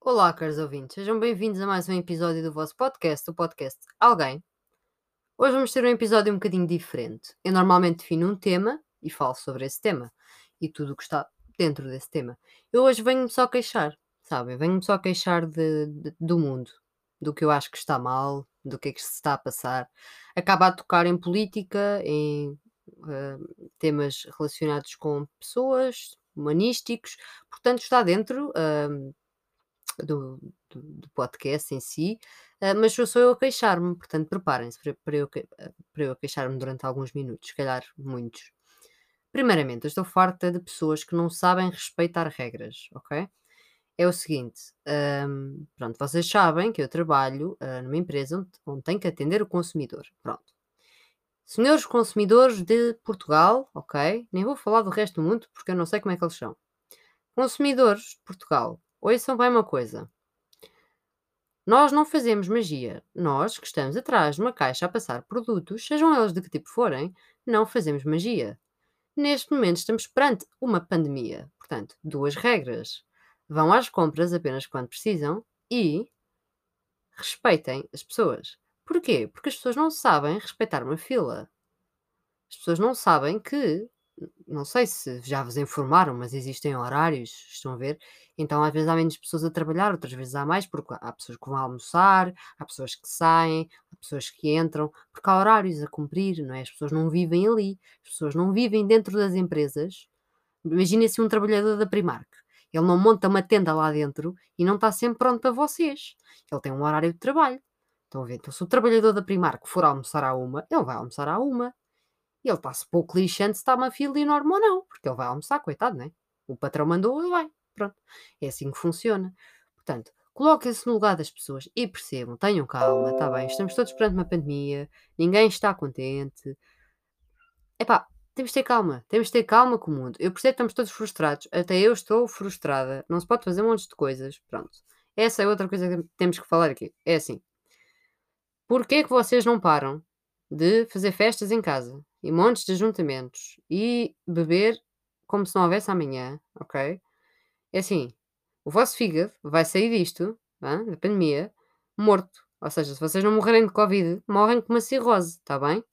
Olá, caros ouvintes, sejam bem-vindos a mais um episódio do vosso podcast, o podcast Alguém. Hoje vamos ter um episódio um bocadinho diferente. Eu normalmente defino um tema e falo sobre esse tema e tudo o que está dentro desse tema. Eu hoje venho-me só queixar, sabem? Venho-me só queixar de, de- do mundo, do que eu acho que está mal, do que é que se está a passar. Acaba a tocar em política, em ah, temas relacionados com pessoas, humanísticos, portanto está dentro. ah, do, do, do podcast em si, ah, mas sou sou eu a queixar-me, portanto preparem-se para, eu, para eu queixar-me durante alguns minutos, se calhar muitos. Primeiramente, eu estou farta de pessoas que não sabem respeitar regras, ok? É o seguinte, ahm, pronto, vocês sabem que eu trabalho ah, numa empresa onde, onde tenho que atender o consumidor, pronto. Senhores consumidores de Portugal, ok? Nem vou falar do resto do mundo porque eu não sei como é que eles são. Consumidores de Portugal, ouçam bem uma coisa. Nós não fazemos magia. Nós, que estamos atrás de uma caixa a passar produtos, sejam eles de que tipo forem, não fazemos magia. Neste momento estamos perante uma pandemia. Portanto, duas regras. Vão às compras apenas quando precisam e respeitem as pessoas. Porquê? Porque as pessoas não sabem respeitar uma fila. As pessoas não sabem que, não sei se já vos informaram, mas existem horários, estão a ver? Então, às vezes há menos pessoas a trabalhar, outras vezes há mais, porque há pessoas que vão almoçar, há pessoas que saem, há pessoas que entram, porque há horários a cumprir, não é? As pessoas não vivem ali, as pessoas não vivem dentro das empresas. Imaginem-se um trabalhador da Primark. Ele não monta uma tenda lá dentro e não está sempre pronto para vocês. Ele tem um horário de trabalho. Estão a ver? Então, se o trabalhador da Primark for almoçar à uma, ele vai almoçar à uma. E ele está-se pouco lixando se está uma fila enorme ou não, porque ele vai almoçar, coitado, não é? O patrão mandou, ele vai. Pronto. É assim que funciona. Portanto, coloquem-se no lugar das pessoas e percebam, tenham calma, está bem? Estamos todos perante uma pandemia, ninguém está contente. Epá, temos de ter calma, temos de ter calma com o mundo. Eu percebo que estamos todos frustrados, até eu estou frustrada, não se pode fazer um monte de coisas, pronto. Essa é outra coisa que temos que falar aqui. É assim, porquê que vocês não param de fazer festas em casa e montes de ajuntamentos e beber como se não houvesse amanhã, ok? É assim, o vosso fígado vai sair disto, hã, da pandemia, morto. Ou seja, se vocês não morrerem de Covid, morrem com uma cirrose, está bem?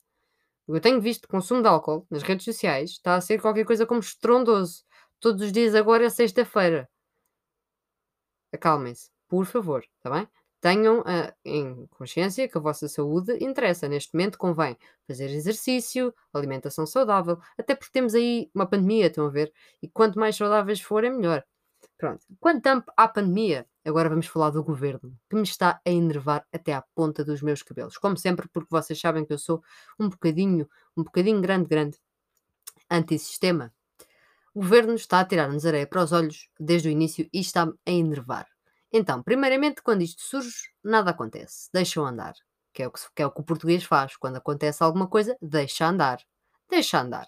Eu tenho visto consumo de álcool nas redes sociais está a ser qualquer coisa como estrondoso. Todos os dias agora é sexta-feira. Acalmem-se, por favor, está bem? Tenham ah, em consciência que a vossa saúde interessa. Neste momento convém fazer exercício, alimentação saudável, até porque temos aí uma pandemia, estão a ver? E quanto mais saudáveis forem, melhor. Pronto. Quanto à pandemia, agora vamos falar do governo, que me está a enervar até à ponta dos meus cabelos. Como sempre, porque vocês sabem que eu sou um bocadinho, um bocadinho grande, grande antissistema. O governo está a tirar-nos areia para os olhos desde o início e está-me a enervar. Então, primeiramente, quando isto surge, nada acontece. Deixam andar. Que é, o que, que é o que o português faz. Quando acontece alguma coisa, deixa andar. Deixa andar.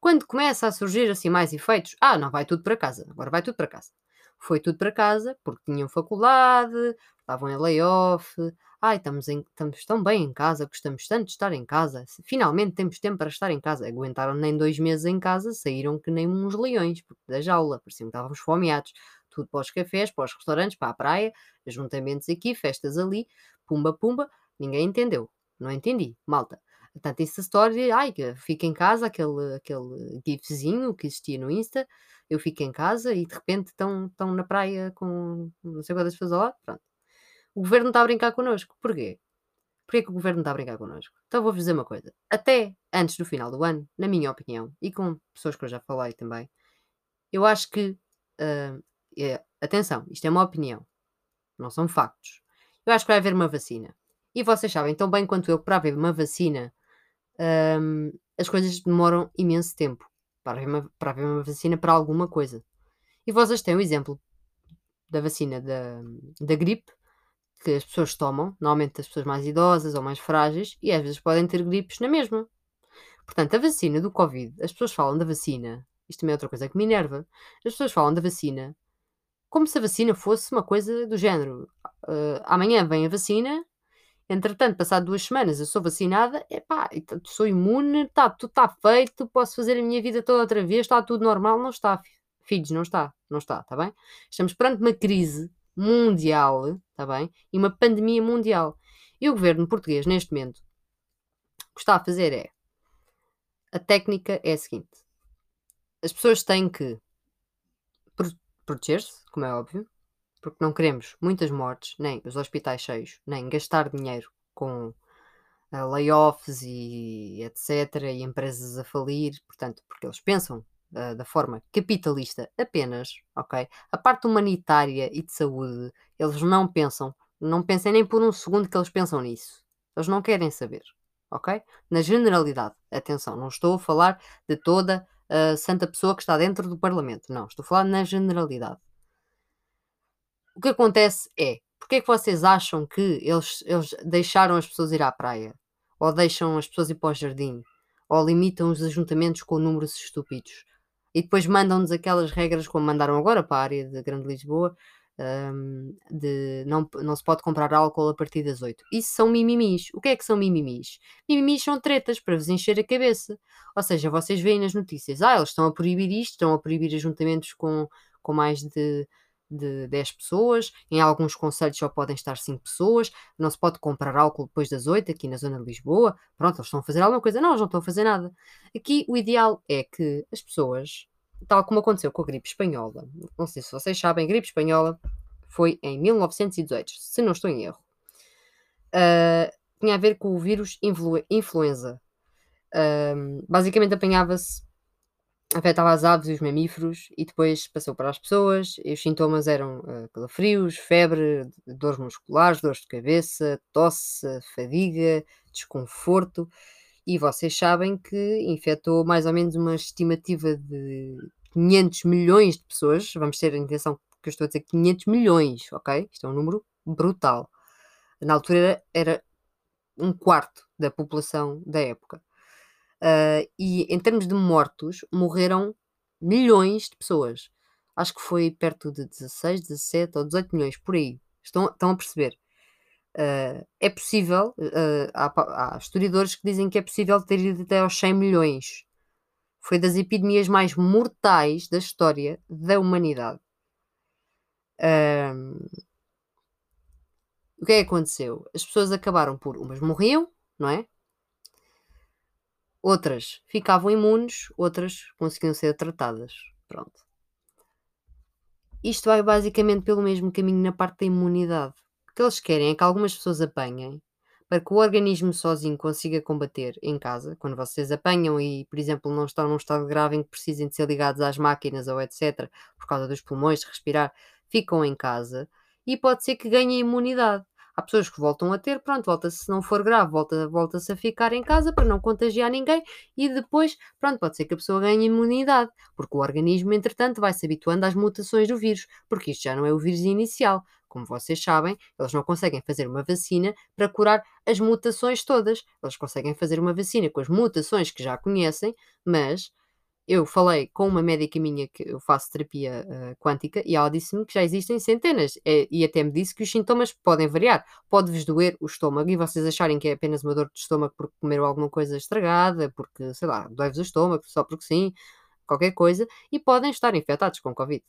Quando começa a surgir assim mais efeitos, ah, não vai tudo para casa. Agora vai tudo para casa. Foi tudo para casa porque tinham faculdade, estavam em layoff. Ai, estamos, em- estamos tão bem em casa, gostamos tanto de estar em casa. Finalmente temos tempo para estar em casa. Aguentaram nem dois meses em casa, saíram que nem uns leões porque da jaula. Pareciam que estávamos fomeados. Tudo para os cafés, para os restaurantes, para a praia, ajuntamentos aqui, festas ali, pumba, pumba. Ninguém entendeu. Não entendi, malta. Portanto, essa história de, ai, fica em casa, aquele, aquele gifzinho que existia no Insta, eu fico em casa e de repente estão, estão na praia com não sei quantas pessoas lado, pronto. O governo está a brincar connosco. Porquê? Porquê que o governo está a brincar connosco? Então vou-vos dizer uma coisa. Até antes do final do ano, na minha opinião, e com pessoas que eu já falei também, eu acho que, ah, atenção, isto é uma opinião, não são factos. Eu acho que vai haver uma vacina. E vocês sabem tão bem quanto eu que para haver uma vacina hum, as coisas demoram imenso tempo para haver, uma, para haver uma vacina para alguma coisa. E vocês têm o exemplo da vacina da, da gripe que as pessoas tomam, normalmente as pessoas mais idosas ou mais frágeis, e às vezes podem ter gripes na mesma. Portanto, a vacina do Covid, as pessoas falam da vacina, isto também é outra coisa que me enerva, as pessoas falam da vacina como se a vacina fosse uma coisa do género. "Ah, amanhã vem a vacina, entretanto, passado duas semanas eu sou vacinada, epá, sou imune, tá, tudo está feito, posso fazer a minha vida toda outra vez, está tudo normal, não está, fi- filhos, não está, não está, está bem? Estamos perante uma crise mundial, está bem? E uma pandemia mundial. E o governo português, neste momento, o que está a fazer é. A técnica é a seguinte: as pessoas têm que proteger-se, como é óbvio, porque não queremos muitas mortes, nem os hospitais cheios, nem gastar dinheiro com uh, layoffs e etc. e empresas a falir, portanto, porque eles pensam uh, da forma capitalista apenas, ok? A parte humanitária e de saúde, eles não pensam, não pensem nem por um segundo que eles pensam nisso. Eles não querem saber, ok? Na generalidade, atenção, não estou a falar de toda a santa pessoa que está dentro do Parlamento, não, estou a falar na generalidade. O que acontece é, porque é que vocês acham que eles, eles deixaram as pessoas ir à praia? Ou deixam as pessoas ir para o jardim? Ou limitam os ajuntamentos com números estúpidos? E depois mandam-nos aquelas regras como mandaram agora para a área de Grande Lisboa, um, de não, não se pode comprar álcool a partir das 8. Isso são mimimis. O que é que são mimimis? Mimimis são tretas para vos encher a cabeça. Ou seja, vocês veem nas notícias, ah, eles estão a proibir isto, estão a proibir ajuntamentos com, com mais de de 10 pessoas, em alguns conselhos só podem estar 5 pessoas, não se pode comprar álcool depois das 8 aqui na zona de Lisboa. Pronto, eles estão a fazer alguma coisa. Não, eles não estão a fazer nada. Aqui o ideal é que as pessoas, tal como aconteceu com a gripe espanhola, não sei se vocês sabem, a gripe espanhola foi em 1918, se não estou em erro. Uh, tinha a ver com o vírus influ influenza. Uh, basicamente apanhava-se afetava as aves e os mamíferos e depois passou para as pessoas os sintomas eram uh, calafrios, febre, dores musculares, dores de cabeça, tosse, fadiga, desconforto e vocês sabem que infectou mais ou menos uma estimativa de 500 milhões de pessoas, vamos ter a intenção que eu estou a dizer 500 milhões, ok? Isto é um número brutal. Na altura era um quarto da população da época. Uh, e em termos de mortos, morreram milhões de pessoas. Acho que foi perto de 16, 17 ou 18 milhões, por aí. Estão, estão a perceber? Uh, é possível, uh, há, há, historiadores que dizem que é possível ter ido até aos 100 milhões. Foi das epidemias mais mortais da história da humanidade. o que é que aconteceu? As pessoas acabaram por. Umas morriam, não é? Outras ficavam imunes, outras conseguiam ser tratadas. Pronto. Isto vai basicamente pelo mesmo caminho na parte da imunidade. O que eles querem é que algumas pessoas apanhem para que o organismo sozinho consiga combater em casa, quando vocês apanham e, por exemplo, não estão num estado grave em que precisem de ser ligados às máquinas ou etc., por causa dos pulmões, de respirar, ficam em casa e pode ser que ganhem imunidade. Há pessoas que voltam a ter, pronto, volta-se, se não for grave, volta-se volta a ficar em casa para não contagiar ninguém e depois, pronto, pode ser que a pessoa ganhe imunidade, porque o organismo, entretanto, vai se habituando às mutações do vírus, porque isto já não é o vírus inicial. Como vocês sabem, eles não conseguem fazer uma vacina para curar as mutações todas. Eles conseguem fazer uma vacina com as mutações que já conhecem, mas eu falei com uma médica minha que eu faço terapia uh, quântica e ela disse-me que já existem centenas e, e até me disse que os sintomas podem variar. Pode-vos doer o estômago e vocês acharem que é apenas uma dor de estômago porque comeram alguma coisa estragada, porque, sei lá, dói-vos o estômago só porque sim, qualquer coisa, e podem estar infectados com Covid.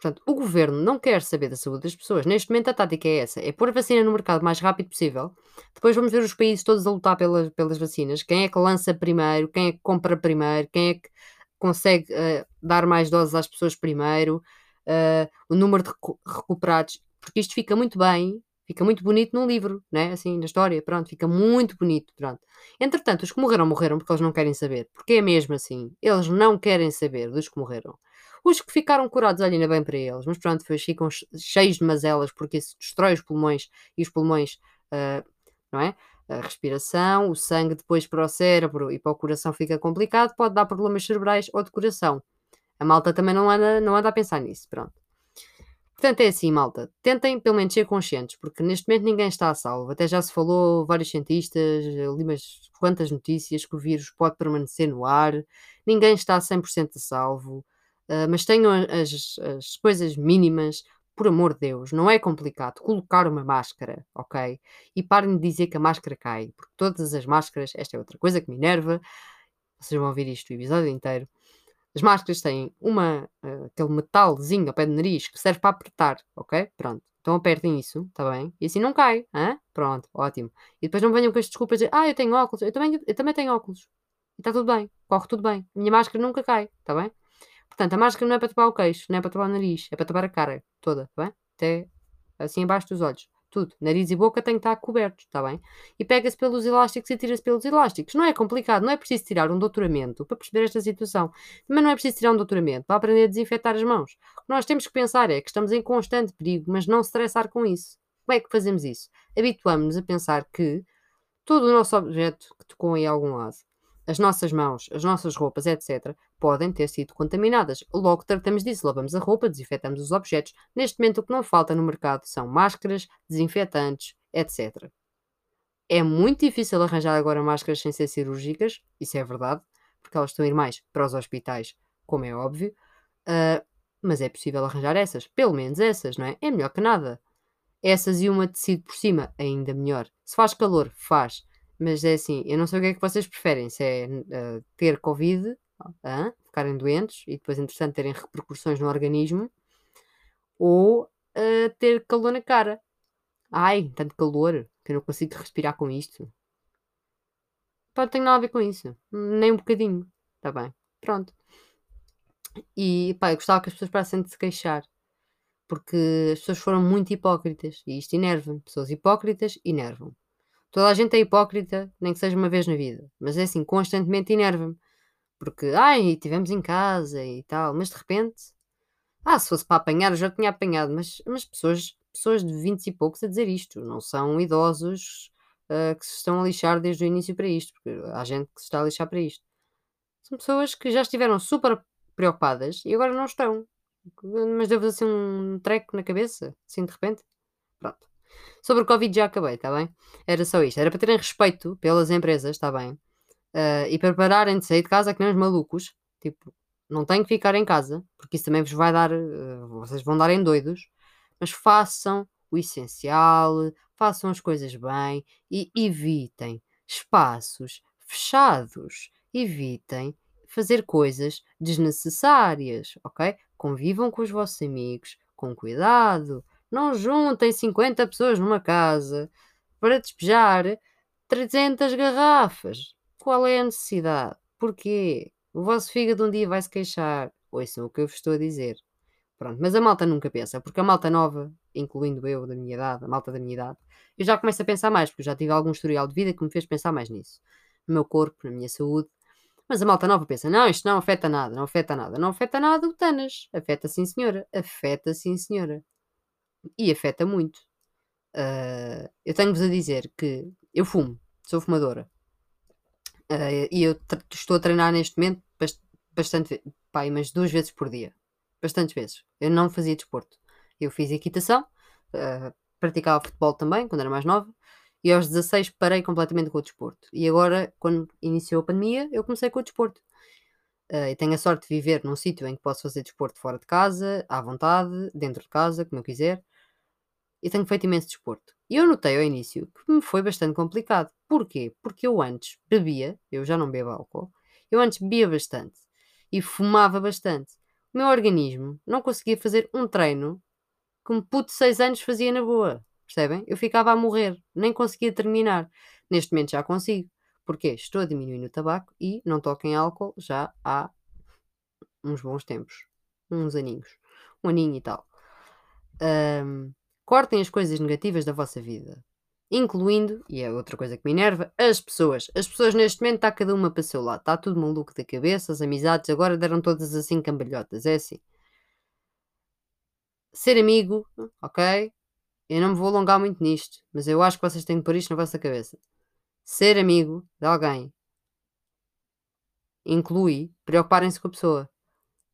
Portanto, o governo não quer saber da saúde das pessoas. Neste momento, a tática é essa: é pôr a vacina no mercado o mais rápido possível. Depois vamos ver os países todos a lutar pelas, pelas vacinas. Quem é que lança primeiro? Quem é que compra primeiro? Quem é que consegue uh, dar mais doses às pessoas primeiro? Uh, o número de recuperados. Porque isto fica muito bem, fica muito bonito num livro, né? Assim, na história, pronto, fica muito bonito, pronto. Entretanto, os que morreram, morreram porque eles não querem saber. Porque é mesmo assim. Eles não querem saber dos que morreram. Os que ficaram curados, ainda bem para eles, mas pronto, ficam cheios de mazelas porque isso destrói os pulmões e os pulmões, uh, não é? A respiração, o sangue depois para o cérebro e para o coração fica complicado, pode dar problemas cerebrais ou de coração. A malta também não anda, não anda a pensar nisso, pronto. Portanto, é assim, malta. Tentem pelo menos ser conscientes, porque neste momento ninguém está a salvo. Até já se falou, vários cientistas, li umas quantas notícias que o vírus pode permanecer no ar. Ninguém está 100% a salvo. Uh, mas tenham as, as coisas mínimas, por amor de Deus, não é complicado colocar uma máscara, ok? E parem de dizer que a máscara cai, porque todas as máscaras, esta é outra coisa que me enerva, vocês vão ouvir isto o episódio inteiro, As máscaras têm uma, uh, aquele metalzinho ao pé do nariz que serve para apertar, ok? Pronto. Então apertem isso, está bem? E assim não cai, hã? Pronto, ótimo. E depois não venham com as desculpas de ah, eu tenho óculos, eu também, eu também tenho óculos. E está tudo bem, corre tudo bem. Minha máscara nunca cai, está bem? Portanto, a máscara não é para tapar o queixo, não é para tapar o nariz, é para tapar a cara toda, está bem? Até assim embaixo dos olhos. Tudo. Nariz e boca têm que estar cobertos, está bem? E pega-se pelos elásticos e tira-se pelos elásticos. Não é complicado, não é preciso tirar um doutoramento para perceber esta situação. Também não é preciso tirar um doutoramento para aprender a desinfetar as mãos. O que nós temos que pensar é que estamos em constante perigo, mas não estressar com isso. Como é que fazemos isso? Habituamos-nos a pensar que todo o nosso objeto que tocou em algum lado as nossas mãos, as nossas roupas, etc., podem ter sido contaminadas. Logo tratamos disso, lavamos a roupa, desinfetamos os objetos. Neste momento, o que não falta no mercado são máscaras, desinfetantes, etc. É muito difícil arranjar agora máscaras sem ser cirúrgicas, isso é verdade, porque elas estão a ir mais para os hospitais, como é óbvio, uh, mas é possível arranjar essas, pelo menos essas, não é? É melhor que nada. Essas e uma tecido por cima, ainda melhor. Se faz calor, faz. Mas é assim, eu não sei o que é que vocês preferem, se é uh, ter Covid, ficarem doentes e depois, entretanto, terem repercussões no organismo, ou uh, ter calor na cara. Ai, tanto calor que eu não consigo respirar com isto. Pá, não tem nada a ver com isso. Nem um bocadinho. Está bem. Pronto. E pá, eu gostava que as pessoas parassem de se queixar. Porque as pessoas foram muito hipócritas. E isto enerva-me. Pessoas hipócritas enervam. Toda a gente é hipócrita, nem que seja uma vez na vida. Mas é assim, constantemente enerva-me. Porque, ai, estivemos em casa e tal, mas de repente. Ah, se fosse para apanhar, eu já tinha apanhado. Mas, mas pessoas, pessoas de 20 e poucos a dizer isto. Não são idosos uh, que se estão a lixar desde o início para isto. Porque há gente que se está a lixar para isto. São pessoas que já estiveram super preocupadas e agora não estão. Mas devo assim um treco na cabeça, assim de repente. Pronto. Sobre o Covid já acabei, está bem? Era só isto. Era para terem respeito pelas empresas, está bem? Uh, e para pararem de sair de casa que nem os malucos. Tipo, não têm que ficar em casa, porque isso também vos vai dar. Uh, vocês vão dar em doidos. Mas façam o essencial, façam as coisas bem e evitem espaços fechados. Evitem fazer coisas desnecessárias, ok? Convivam com os vossos amigos com cuidado, não juntem 50 pessoas numa casa para despejar 300 garrafas. Qual é a necessidade? Porquê? O vosso fígado um dia vai se queixar. Ouçam o que eu vos estou a dizer. Pronto, mas a malta nunca pensa, porque a malta nova, incluindo eu da minha idade, a malta da minha idade, eu já começo a pensar mais, porque já tive algum historial de vida que me fez pensar mais nisso. No meu corpo, na minha saúde. Mas a malta nova pensa, não, isto não afeta nada, não afeta nada. Não afeta nada o Tanas. Afeta sim, senhora. Afeta sim, senhora e afeta muito. Uh, eu tenho-vos a dizer que eu fumo, sou fumadora. Uh, e eu estou a treinar neste momento bast bastante, pá, mas duas vezes por dia. Bastantes vezes. Eu não fazia desporto. Eu fiz equitação, uh, praticava futebol também, quando era mais nova, e aos 16 parei completamente com o desporto. E agora, quando iniciou a pandemia, eu comecei com o desporto. Uh, e tenho a sorte de viver num sítio em que posso fazer desporto fora de casa, à vontade, dentro de casa, como eu quiser e tenho feito imenso desporto. E eu notei ao início que me foi bastante complicado. Porquê? Porque eu antes bebia, eu já não bebo álcool, eu antes bebia bastante e fumava bastante. O meu organismo não conseguia fazer um treino que um puto de 6 anos fazia na boa. Percebem? Eu ficava a morrer, nem conseguia terminar. Neste momento já consigo. Porquê? Estou a diminuir o tabaco e não toco em álcool já há uns bons tempos. Uns aninhos. Um aninho e tal. Um, Cortem as coisas negativas da vossa vida. Incluindo, e é outra coisa que me enerva, as pessoas. As pessoas neste momento está cada uma para o seu lado. Está tudo maluco da cabeça, as amizades agora deram todas assim cambalhotas. É assim. Ser amigo, ok? Eu não me vou alongar muito nisto, mas eu acho que vocês têm que pôr isto na vossa cabeça. Ser amigo de alguém inclui preocuparem-se com a pessoa.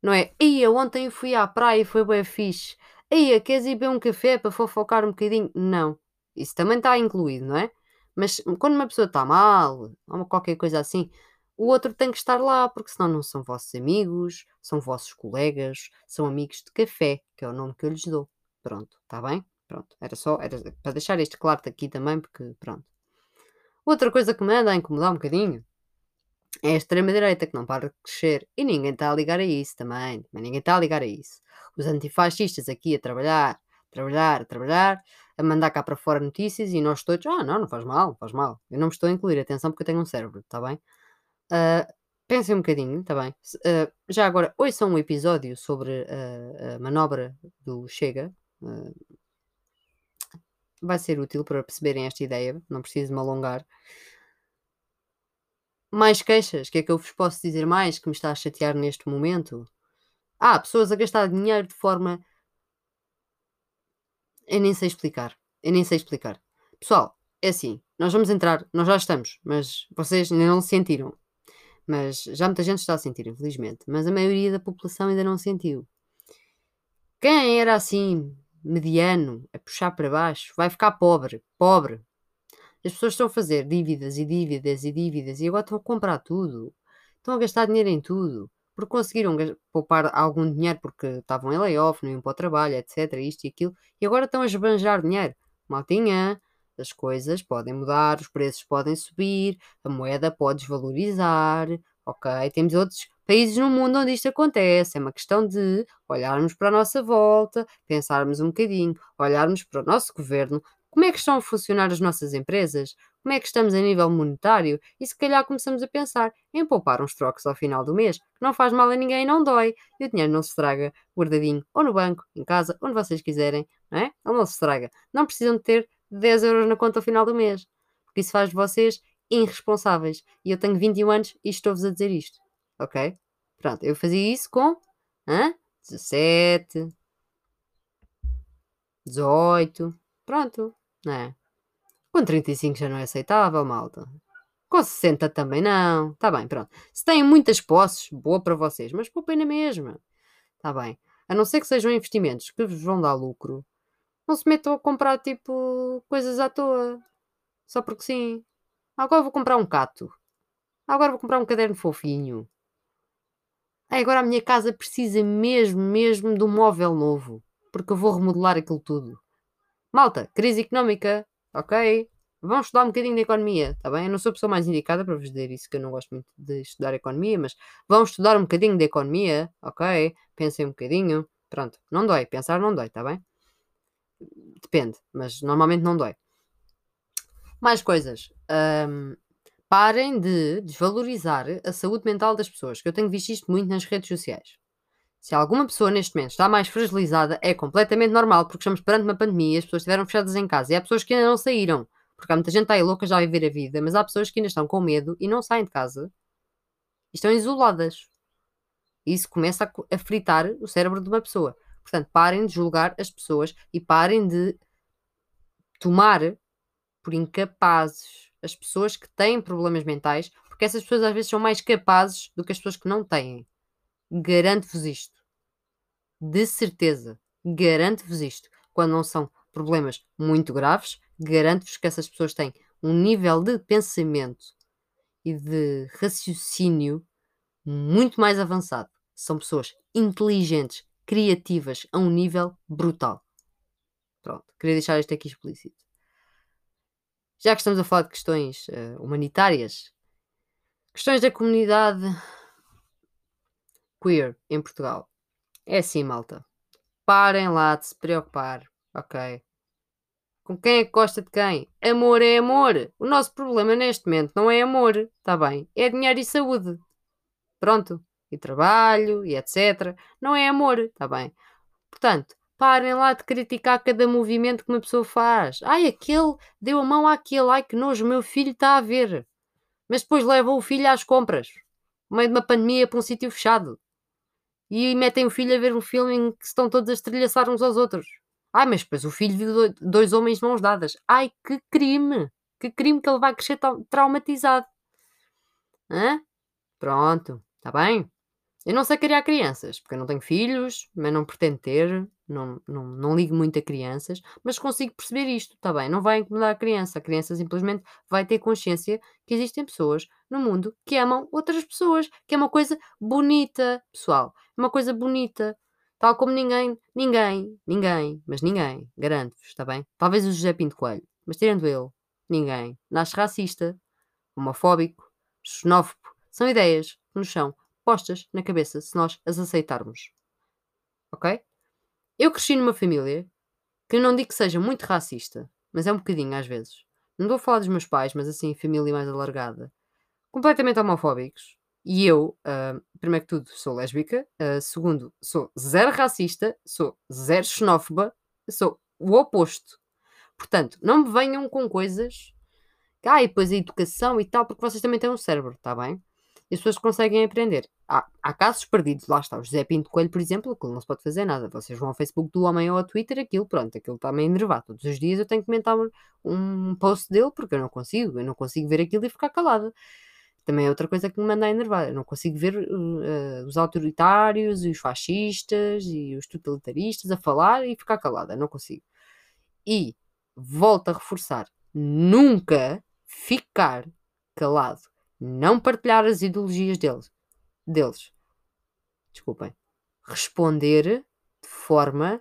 Não é, ia, ontem fui à praia e foi bem fixe. Aí, queres ir beber um café para fofocar um bocadinho? Não. Isso também está incluído, não é? Mas quando uma pessoa está mal, ou qualquer coisa assim, o outro tem que estar lá, porque senão não são vossos amigos, são vossos colegas, são amigos de café, que é o nome que eu lhes dou. Pronto, está bem? Pronto, era só era para deixar isto claro aqui também, porque pronto. Outra coisa que me anda a incomodar um bocadinho É a extrema-direita que não para de crescer e ninguém está a ligar a isso também. Mas ninguém está a ligar a isso. Os antifascistas aqui a trabalhar, trabalhar, trabalhar, a mandar cá para fora notícias e nós todos, ah, não, não faz mal, faz mal. Eu não me estou a incluir, atenção, porque eu tenho um cérebro, está bem? Uh, pensem um bocadinho, está bem? Uh, já agora, ouçam um episódio sobre uh, a manobra do Chega. vai ser útil para perceberem esta ideia, não preciso me alongar. Mais queixas, que é que eu vos posso dizer mais que me está a chatear neste momento? Ah, pessoas a gastar dinheiro de forma. Eu nem sei explicar. Eu nem sei explicar. Pessoal, é assim, nós vamos entrar, nós já estamos, mas vocês ainda não sentiram. Mas já muita gente está a sentir, infelizmente. Mas a maioria da população ainda não sentiu. Quem era assim, mediano, a puxar para baixo, vai ficar pobre. Pobre. As pessoas estão a fazer dívidas e dívidas e dívidas e agora estão a comprar tudo. Estão a gastar dinheiro em tudo. Porque conseguiram poupar algum dinheiro porque estavam em layoff, não iam para o trabalho, etc. Isto e aquilo. E agora estão a esbanjar dinheiro. Maltinha, as coisas podem mudar, os preços podem subir, a moeda pode desvalorizar, ok? Temos outros países no mundo onde isto acontece. É uma questão de olharmos para a nossa volta, pensarmos um bocadinho, olharmos para o nosso governo, como é que estão a funcionar as nossas empresas, como é que estamos a nível monetário e se calhar começamos a pensar em poupar uns trocos ao final do mês, não faz mal a ninguém não dói, e o dinheiro não se estraga guardadinho ou no banco, em casa, onde vocês quiserem, não é? Não se estraga. Não precisam de ter 10 euros na conta ao final do mês. Porque isso faz de vocês irresponsáveis. E eu tenho 21 anos e estou-vos a dizer isto. Ok? Pronto, eu fazia isso com hã? 17, 18, pronto, é? Com 35 já não é aceitável, malta. Com 60 também não. Está bem, pronto. Se têm muitas posses, boa para vocês, mas poupem na mesma. Está bem. A não ser que sejam investimentos que vos vão dar lucro, não se metam a comprar tipo coisas à toa. Só porque sim. Agora vou comprar um cato. Agora vou comprar um caderno fofinho. Ai, agora a minha casa precisa mesmo, mesmo de um móvel novo. Porque eu vou remodelar aquilo tudo. Malta, crise económica. Ok? Vamos estudar um bocadinho de economia, está bem? Eu não sou a pessoa mais indicada para vos dizer isso, que eu não gosto muito de estudar economia, mas vamos estudar um bocadinho de economia, ok? Pensem um bocadinho. Pronto, não dói. Pensar não dói, está bem? Depende, mas normalmente não dói. Mais coisas. Um, parem de desvalorizar a saúde mental das pessoas, que eu tenho visto isto muito nas redes sociais. Se alguma pessoa neste momento está mais fragilizada, é completamente normal, porque estamos perante uma pandemia, as pessoas estiveram fechadas em casa e há pessoas que ainda não saíram, porque há muita gente aí louca já a viver a vida, mas há pessoas que ainda estão com medo e não saem de casa e estão isoladas. Isso começa a, a fritar o cérebro de uma pessoa. Portanto, parem de julgar as pessoas e parem de tomar por incapazes as pessoas que têm problemas mentais, porque essas pessoas às vezes são mais capazes do que as pessoas que não têm. Garanto-vos isto. De certeza. Garanto-vos isto. Quando não são problemas muito graves, garanto-vos que essas pessoas têm um nível de pensamento e de raciocínio muito mais avançado. São pessoas inteligentes, criativas a um nível brutal. Pronto, queria deixar isto aqui explícito. Já que estamos a falar de questões uh, humanitárias, questões da comunidade queer em Portugal. É assim, malta. Parem lá de se preocupar, ok? Com quem é que gosta de quem? Amor é amor. O nosso problema neste momento não é amor, está bem? É dinheiro e saúde. Pronto e trabalho e etc. Não é amor, está bem? Portanto, parem lá de criticar cada movimento que uma pessoa faz. Ai, aquele deu a mão àquele, ai que nojo, meu filho está a ver. Mas depois levam o filho às compras, no meio de uma pandemia para um sítio fechado. E metem o filho a ver um filme em que estão todos a estrelhaçar uns aos outros. Ai, mas depois o filho viu dois homens mãos dadas. Ai, que crime! Que crime que ele vai crescer traumatizado. Hã? Pronto, está bem? Eu não sei criar crianças, porque eu não tenho filhos, mas não pretendo ter, não, não, não ligo muito a crianças, mas consigo perceber isto, está bem? Não vai incomodar a criança. A criança simplesmente vai ter consciência que existem pessoas no mundo que amam outras pessoas, que é uma coisa bonita, pessoal. É uma coisa bonita. Tal como ninguém, ninguém, ninguém, mas ninguém, garanto-vos, está bem? Talvez o José Pinto Coelho, mas tirando ele, ninguém nasce racista, homofóbico, xenófobo, São ideias que nos são postas na cabeça se nós as aceitarmos. Ok? Eu cresci numa família que não digo que seja muito racista, mas é um bocadinho às vezes. Não estou a falar dos meus pais, mas assim, família mais alargada. Completamente homofóbicos. E eu, uh, primeiro que tudo, sou lésbica. Uh, segundo, sou zero racista. Sou zero xenófoba. Sou o oposto. Portanto, não me venham com coisas. Ah, e depois a educação e tal, porque vocês também têm um cérebro, está bem? E as pessoas conseguem aprender. Há, há, casos perdidos, lá está. O José Pinto Coelho, por exemplo, aquilo não se pode fazer nada. Vocês vão ao Facebook do homem ou ao Twitter, aquilo, pronto, aquilo está meio enervado. Todos os dias eu tenho que comentar um post dele, porque eu não consigo, eu não consigo ver aquilo e ficar calada. Também é outra coisa que me manda a enervar. Eu não consigo ver uh, os autoritários e os fascistas e os totalitaristas a falar e ficar calada. Não consigo. E volto a reforçar: nunca ficar calado. Não partilhar as ideologias deles. Deles. Desculpem. Responder de forma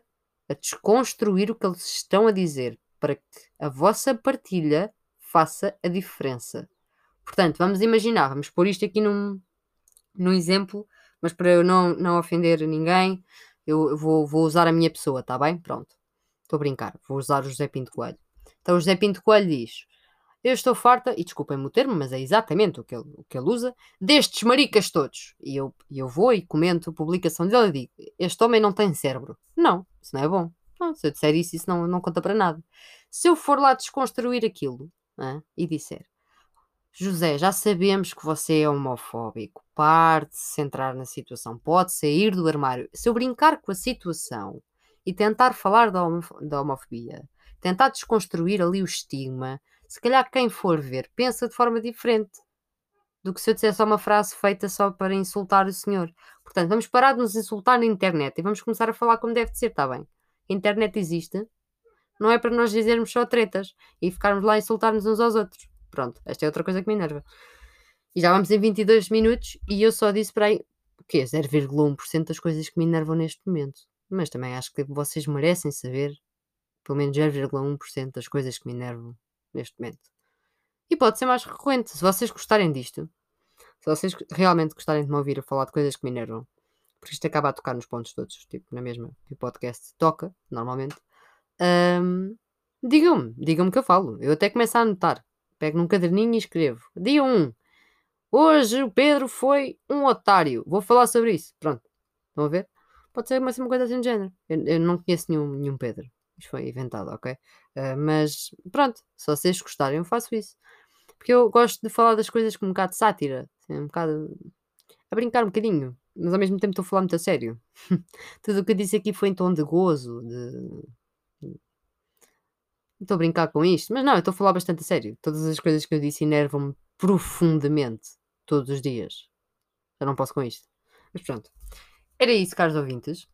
a desconstruir o que eles estão a dizer para que a vossa partilha faça a diferença. Portanto, vamos imaginar, vamos pôr isto aqui num, num exemplo, mas para eu não, não ofender ninguém, eu vou, vou usar a minha pessoa, tá bem? Pronto. Estou a brincar, vou usar o José Pinto Coelho. Então o José Pinto Coelho diz: Eu estou farta, e desculpem-me o termo, mas é exatamente o que ele, o que ele usa, destes maricas todos. E eu, eu vou e comento a publicação dele e digo: Este homem não tem cérebro. Não, isso não é bom. Não, se eu disser isso, isso não, não conta para nada. Se eu for lá desconstruir aquilo e disser José, já sabemos que você é homofóbico. Pare de se centrar na situação. Pode sair do armário. Se eu brincar com a situação e tentar falar da, da homofobia, tentar desconstruir ali o estigma, se calhar quem for ver pensa de forma diferente do que se eu dissesse só uma frase feita só para insultar o senhor. Portanto, vamos parar de nos insultar na internet e vamos começar a falar como deve de ser, está bem? A internet existe, não é para nós dizermos só tretas e ficarmos lá a insultar-nos uns aos outros. Pronto, esta é outra coisa que me enerva. E já vamos em 22 minutos e eu só disse para aí, o quê? 0,1% das coisas que me enervam neste momento. Mas também acho que vocês merecem saber pelo menos 0,1% das coisas que me enervam neste momento. E pode ser mais recorrente. Se vocês gostarem disto, se vocês realmente gostarem de me ouvir a falar de coisas que me enervam, porque isto acaba a tocar nos pontos todos, tipo, na mesma que o podcast toca, normalmente, um, digam-me, digam-me que eu falo. Eu até começo a anotar. Pego num caderninho e escrevo. Dia 1. Hoje o Pedro foi um otário. Vou falar sobre isso. Pronto. Estão a ver? Pode ser uma, uma coisa assim de género. Eu, eu, não conheço nenhum, nenhum Pedro. Isto foi inventado, ok? Uh, mas pronto, se vocês gostarem, eu faço isso. Porque eu gosto de falar das coisas com um bocado de sátira. Assim, um bocado. a brincar um bocadinho. Mas ao mesmo tempo estou a falar muito a sério. Tudo o que eu disse aqui foi em tom de gozo, de Estou a brincar com isto, mas não, eu estou a falar bastante a sério. Todas as coisas que eu disse enervam-me profundamente todos os dias. Já não posso com isto. Mas pronto. Era isso, caros ouvintes.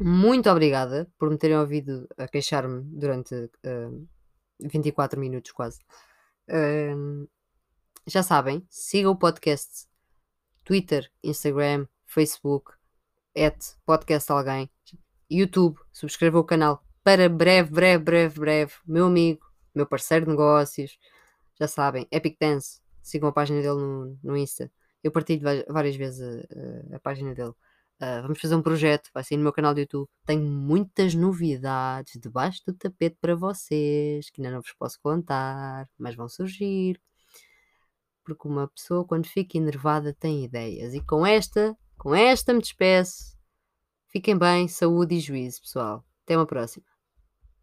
Muito obrigada por me terem ouvido a queixar-me durante uh, 24 minutos quase. Uh, já sabem, sigam o podcast Twitter, Instagram, Facebook, at podcast alguém, YouTube, subscrevam o canal para breve, breve, breve, breve, meu amigo, meu parceiro de negócios, já sabem, Epic Dance, sigam a página dele no, no Insta. Eu partilho várias vezes a, a, a página dele. Uh, vamos fazer um projeto, vai sair no meu canal do YouTube. Tenho muitas novidades debaixo do tapete para vocês, que ainda não vos posso contar, mas vão surgir. Porque uma pessoa, quando fica enervada, tem ideias. E com esta, com esta me despeço. Fiquem bem, saúde e juízo, pessoal. Até uma próxima.